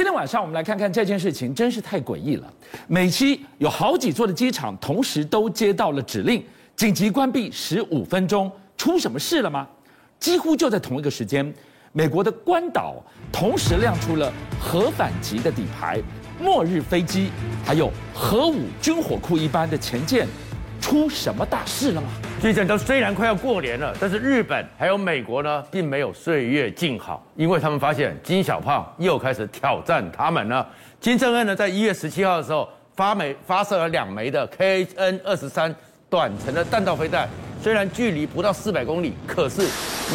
今天晚上我们来看看这件事情，真是太诡异了。美西有好几座的机场同时都接到了指令，紧急关闭十五分钟，出什么事了吗？几乎就在同一个时间，美国的关岛同时亮出了核反击的底牌，末日飞机，还有核武军火库一般的前舰。出什么大事了吗？最近都虽然快要过年了，但是日本还有美国呢，并没有岁月静好，因为他们发现金小胖又开始挑战他们了。金正恩呢，在一月十七号的时候发枚发射了两枚的 KN 二十三短程的弹道飞弹，虽然距离不到四百公里，可是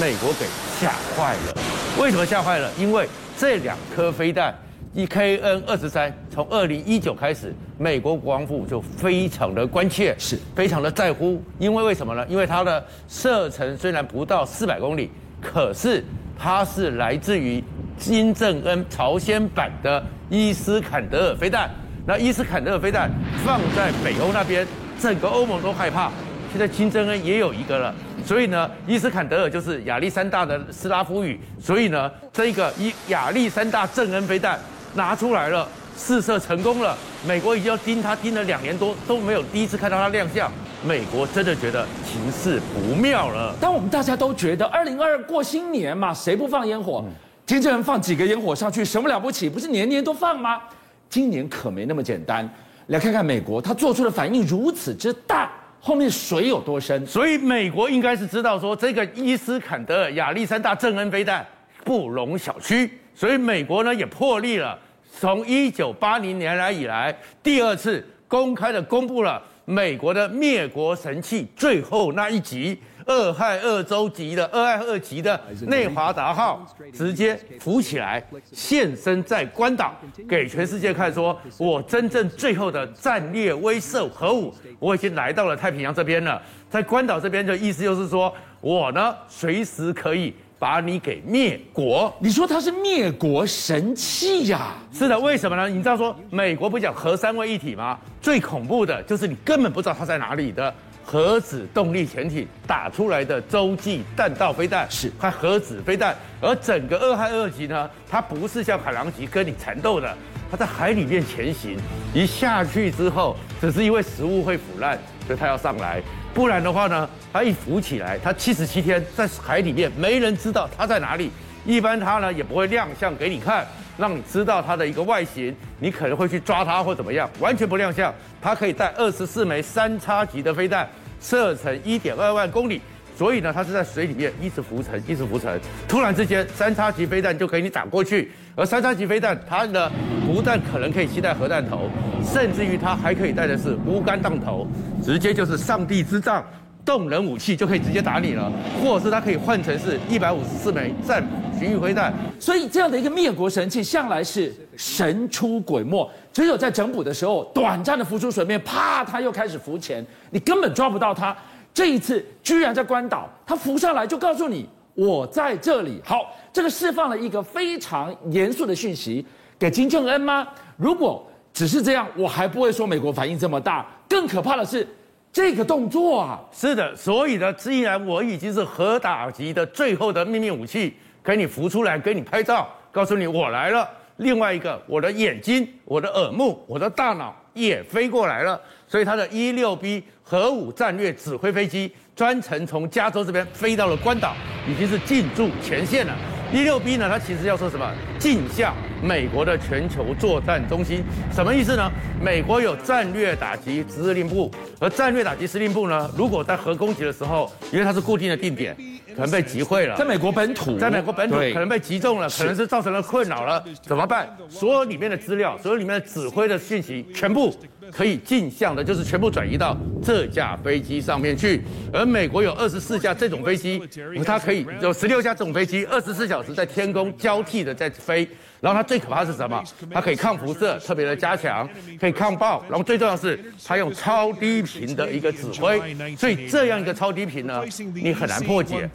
美国给吓坏了。为什么吓坏了？因为这两颗飞弹。一 KN 二十三，从二零一九开始，美国国防部就非常的关切，是非常的在乎。因为为什么呢？因为它的射程虽然不到四百公里，可是它是来自于金正恩朝鲜版的伊斯坎德尔飞弹。那伊斯坎德尔飞弹放在北欧那边，整个欧盟都害怕。现在金正恩也有一个了，所以呢，伊斯坎德尔就是亚历山大的斯拉夫语。所以呢，这个伊亚历山大正恩飞弹。拿出来了，试射成功了。美国已经要盯他盯了两年多，都没有第一次看到他亮相。美国真的觉得情势不妙了。但我们大家都觉得，二零二二过新年嘛，谁不放烟火？嗯、金正恩放几个烟火上去，什么了不起？不是年年都放吗？今年可没那么简单。来看看美国，他做出的反应如此之大，后面水有多深？所以美国应该是知道说，这个伊斯坎德尔亚历山大正恩飞弹不容小觑。所以美国呢也破例了。从一九八零年来以来，第二次公开的公布了美国的灭国神器最后那一集，俄亥俄州级的俄亥俄级的内华达号直接浮起来，现身在关岛，给全世界看说，我真正最后的战略威慑核武，我已经来到了太平洋这边了，在关岛这边的意思就是说，我呢随时可以。把你给灭国？你说它是灭国神器呀？是的，为什么呢？你知道说美国不讲核三位一体吗？最恐怖的就是你根本不知道它在哪里的核子动力潜艇打出来的洲际弹道飞弹，是它核子飞弹。而整个俄亥俄级呢，它不是像海狼级跟你缠斗的，它在海里面前行，一下去之后，只是因为食物会腐烂，所以它要上来。不然的话呢，它一浮起来，它七十七天在海里面，没人知道它在哪里。一般它呢也不会亮相给你看，让你知道它的一个外形，你可能会去抓它或怎么样，完全不亮相。它可以带二十四枚三叉戟的飞弹，射程一点二万公里。所以呢，它是在水里面一直浮沉，一直浮沉。突然之间，三叉戟飞弹就给你打过去。而三叉戟飞弹，它呢不但可能可以携带核弹头，甚至于他还可以带的是鎢杆弹头，直接就是上帝之杖，动人武器就可以直接打你了。或者是它可以换成是一百五十四枚战斧巡弋飞弹。所以这样的一个灭国神器，向来是神出鬼没，只有在整补的时候，短暂的浮出水面，啪，他又开始浮潜，你根本抓不到他。这一次居然在关岛，他浮上来就告诉你我在这里。好，这个释放了一个非常严肃的讯息给金正恩吗？如果只是这样，我还不会说美国反应这么大。更可怕的是这个动作啊！是的，所以呢，既然我已经是核打击的最后的秘密武器，给你浮出来，给你拍照，告诉你我来了。另外一个，我的眼睛、我的耳目、我的大脑也飞过来了。所以它的 E-6B 核武战略指挥飞机专程从加州这边飞到了关岛，已经是进驻前线了。E-6B 呢，它其实要说什么？镜像美国的全球作战中心，什么意思呢？美国有战略打击司令部，而战略打击司令部呢，如果在核攻击的时候，因为它是固定的定点。可能被击溃了，在美国本土，在美国本土可能被击中了，可能是造成了困扰了，怎么办？所有里面的资料，所有里面的指挥的信息，全部可以镜像的，就是全部转移到这架飞机上面去。而美国有二十四架这种飞机，它可以有十六架这种飞机，二十四小时在天空交替的在飞。然后它最可怕是什么？它可以抗辐射，特别的加强，可以抗爆。然后最重要的是，它用超低频的一个指挥，所以这样一个超低频呢，你很难破解，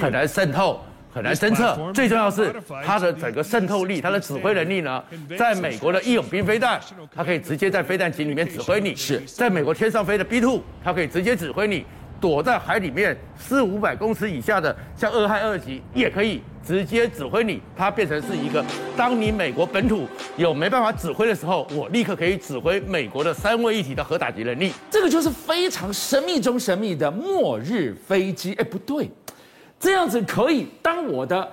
很难渗透，很难侦测。最重要是它的整个渗透力，它的指挥能力呢，在美国的义勇兵飞弹，它可以直接在飞弹井里面指挥你；是在美国天上飞的 B two，它可以直接指挥你。躲在海里面四五百公尺以下的，像俄亥俄级也可以直接指挥你。它变成是一个，当你美国本土有没办法指挥的时候，我立刻可以指挥美国的三位一体的核打击能力。这个就是非常神秘中神秘的末日飞机。哎，不对，这样子可以当我的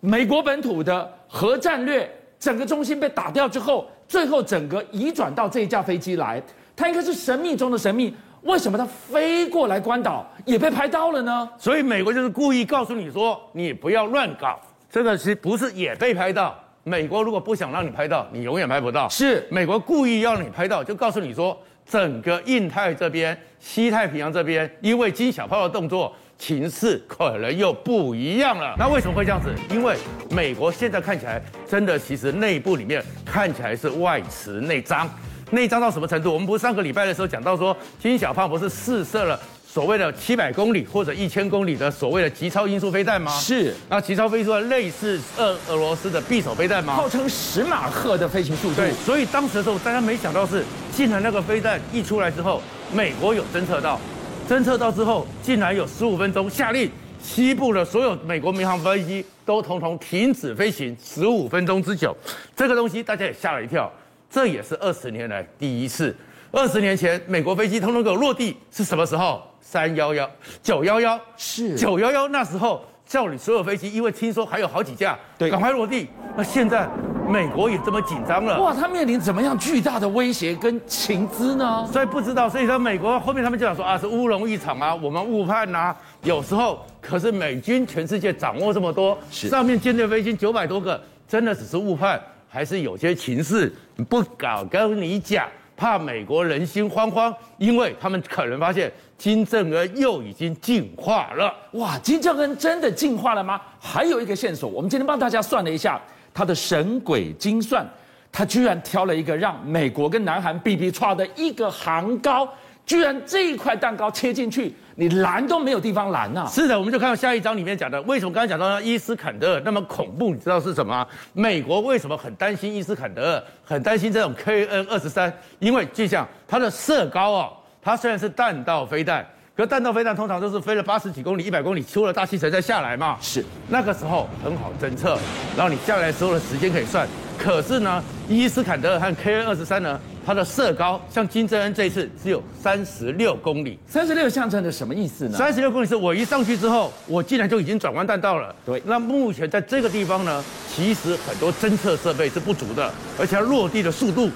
美国本土的核战略整个中心被打掉之后，最后整个移转到这一架飞机来，它应该是神秘中的神秘。为什么它飞过来关岛也被拍到了呢？所以美国就是故意告诉你说，你不要乱搞。这个其实不是也被拍到。美国如果不想让你拍到，你永远拍不到。是美国故意要让你拍到，就告诉你说，整个印太这边、西太平洋这边，因为金小炮的动作，情势可能又不一样了。那为什么会这样子？因为美国现在看起来真的，其实内部里面看起来是外弛内张。内脏到什么程度？我们不是上个礼拜的时候讲到说，金小胖不是试射了所谓的七百公里或者一千公里的所谓的极超音速飞弹吗？是。那极超飞速类似俄俄罗斯的匕首飞弹吗？号称十马赫的飞行速度。对。所以当时的时候，大家没想到是，竟然那个飞弹一出来之后，美国有侦测到，侦测到之后，竟然有十五分钟下令，西部的所有美国民航飞机都统统停止飞行十五分钟之久。这个东西大家也吓了一跳。这也是二十年来第一次。二十年前，美国飞机通通给我落地是什么时候？三幺幺、九幺幺是九幺幺那时候叫你所有飞机，因为听说还有好几架，对，赶快落地。那现在美国也这么紧张了，哇，他面临怎么样巨大的威胁跟情资呢？所以不知道，所以说美国后面他们就想说啊，是乌龙一场啊，我们误判呐、啊。有时候可是美军全世界掌握这么多，是上面舰队飞机九百多个，真的只是误判。还是有些情势不敢跟你讲，怕美国人心惶惶，因为他们可能发现金正恩又已经进化了。哇，金正恩真的进化了吗？还有一个线索，我们今天帮大家算了一下他的神鬼精算，他居然挑了一个让美国跟南韩比比差的一个行高，居然这一块蛋糕切进去。你拦都没有地方拦呐！是的，我们就看到下一章里面讲的，为什么刚才讲到？伊斯坎德尔那么恐怖，你知道是什么？美国为什么很担心伊斯坎德尔，很担心这种 KN 二十三？因为就像它的射高哦，它虽然是弹道飞弹，可弹道飞弹通常都是飞了八十几公里、一百公里，出了大气层再下来嘛。是那个时候很好侦测，然后你下来时候的时间可以算。可是呢，伊斯坎德尔和 KN 二十三呢？它的射高，像金正恩这一次只有三十六公里，三十六象征着什么意思呢？三十六公里是我一上去之后，我竟然就已经转弯弹道了。对，那目前在这个地方呢，其实很多侦测设备是不足的，而且它落地的速度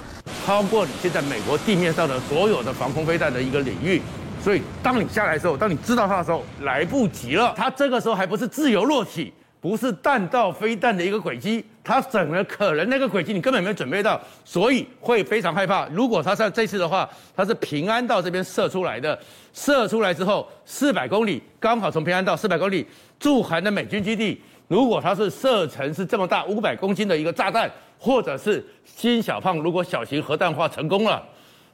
超过你现在美国地面上的所有的防空飞弹的一个领域，所以当你下来的时候，当你知道它的时候，来不及了。它这个时候还不是自由落体。不是弹道飞弹的一个轨迹，它整个可能那个轨迹你根本没有准备到，所以会非常害怕。如果它在这次的话，它是平安到这边射出来的，射出来之后四百公里，刚好从平安到四百公里驻韩的美军基地，如果它是射程是这么大五百公斤的一个炸弹，或者是金小胖如果小型核弹化成功了，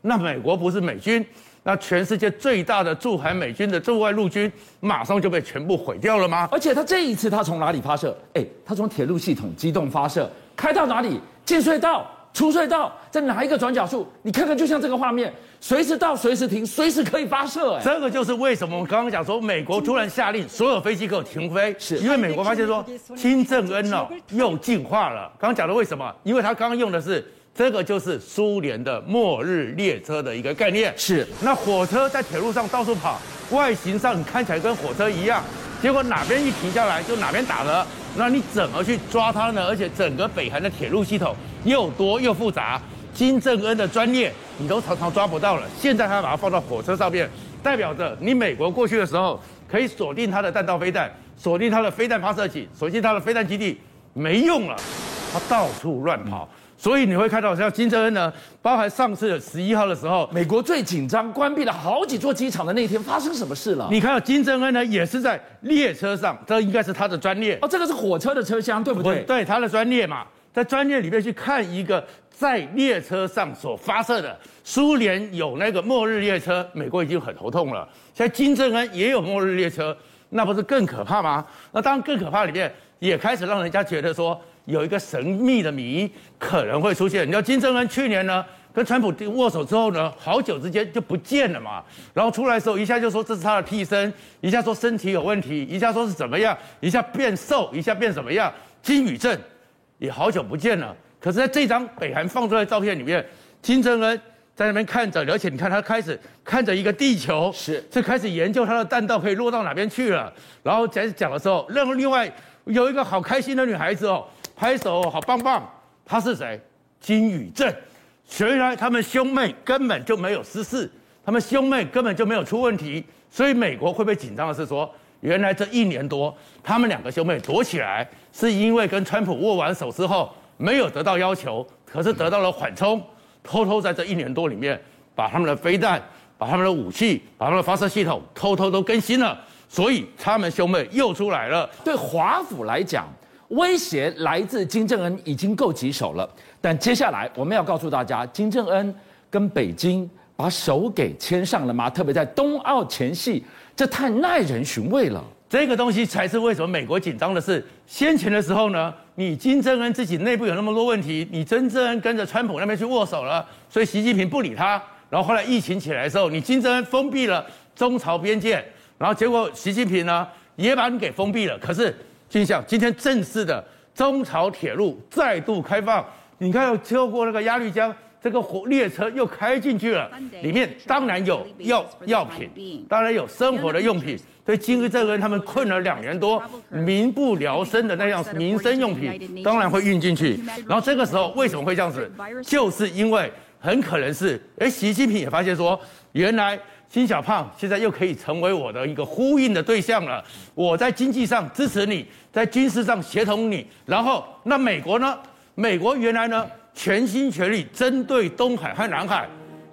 那美国不是美军。那全世界最大的驻韩美军的驻外陆军，马上就被全部毁掉了吗？而且他这一次他从哪里发射？哎，他从铁路系统机动发射，开到哪里？进隧道、出隧道，在哪一个转角处？你看看，就像这个画面，随时到，随时停，随时可以发射。哎，这个就是为什么我们刚刚讲说，美国突然下令所有飞机给我停飞，是因为美国发现说金正恩哦又进化了。刚刚讲的为什么？因为他刚刚用的是。这个就是苏联的末日列车的一个概念。是，那火车在铁路上到处跑，外形上看起来跟火车一样，结果哪边一停下来就哪边打了。那你怎么去抓它呢？而且整个北韩的铁路系统又多又复杂，金正恩的专业你都常常抓不到了。现在他把它放到火车上面，代表着你美国过去的时候可以锁定它的弹道飞弹，锁定它的飞弹发射器，锁定它的飞弹基地，没用了，它到处乱跑。所以你会看到，像金正恩呢，包含上次十一号的时候，美国最紧张、关闭了好几座机场的那一天，发生什么事了？你看到金正恩呢，也是在列车上，这应该是他的专列哦。这个是火车的车厢，对不对？对，他的专列嘛，在专列里面去看一个在列车上所发射的。苏联有那个末日列车，美国已经很头痛了。现在金正恩也有末日列车，那不是更可怕吗？那当然更可怕，里面也开始让人家觉得说。有一个神秘的谜可能会出现。你知道金正恩去年呢跟川普握手之后呢，好久之间就不见了嘛。然后出来的时候，一下就说这是他的替身，一下说身体有问题，一下说是怎么样，一下变瘦，一下变怎么样。金宇正也好久不见了。可是在这张北韩放出来的照片里面，金正恩在那边看着，而且你看他开始看着一个地球，是，就开始研究他的弹道可以落到哪边去了。然后在讲的时候，另另外有一个好开心的女孩子哦，拍手好棒棒。他是谁？金宇镇。原来他们兄妹根本就没有失事，他们兄妹根本就没有出问题，所以美国会不会紧张的是说，原来这一年多他们两个兄妹躲起来，是因为跟川普握完手之后没有得到要求，可是得到了缓冲，偷偷在这一年多里面把他们的飞弹、把他们的武器、把他们的发射系统偷偷都更新了，所以他们兄妹又出来了。对华府来讲，威胁来自金正恩已经够棘手了。但接下来我们要告诉大家，金正恩跟北京把手给牵上了吗？特别在冬奥前夕，这太耐人寻味了。这个东西才是为什么美国紧张的是，先前的时候呢，你金正恩自己内部有那么多问题，你金正恩跟着川普那边去握手了，所以习近平不理他。然后后来疫情起来的时候，你金正恩封闭了中朝边界，然后结果习近平呢也把你给封闭了。可是，就像今天正式的中朝铁路再度开放。你看，又跳过那个鸭绿江，这个火列车又开进去了，里面当然有药药品，当然有生活的用品。所以金正恩他们困了两年多，民不聊生的那样民生用品，当然会运进去。然后这个时候为什么会这样子？就是因为很可能是，哎，习近平也发现说，原来金小胖现在又可以成为我的一个呼应的对象了。我在经济上支持你，在军事上协同你，然后那美国呢？美国原来呢，全心全力针对东海和南海，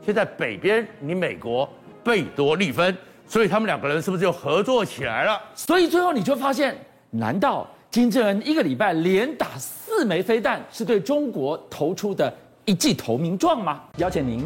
现在北边你美国贝多利分，所以他们两个人是不是就合作起来了？所以最后你就发现，难道金正恩一个礼拜连打四枚飞弹，是对中国投出的一记投名状吗？邀请您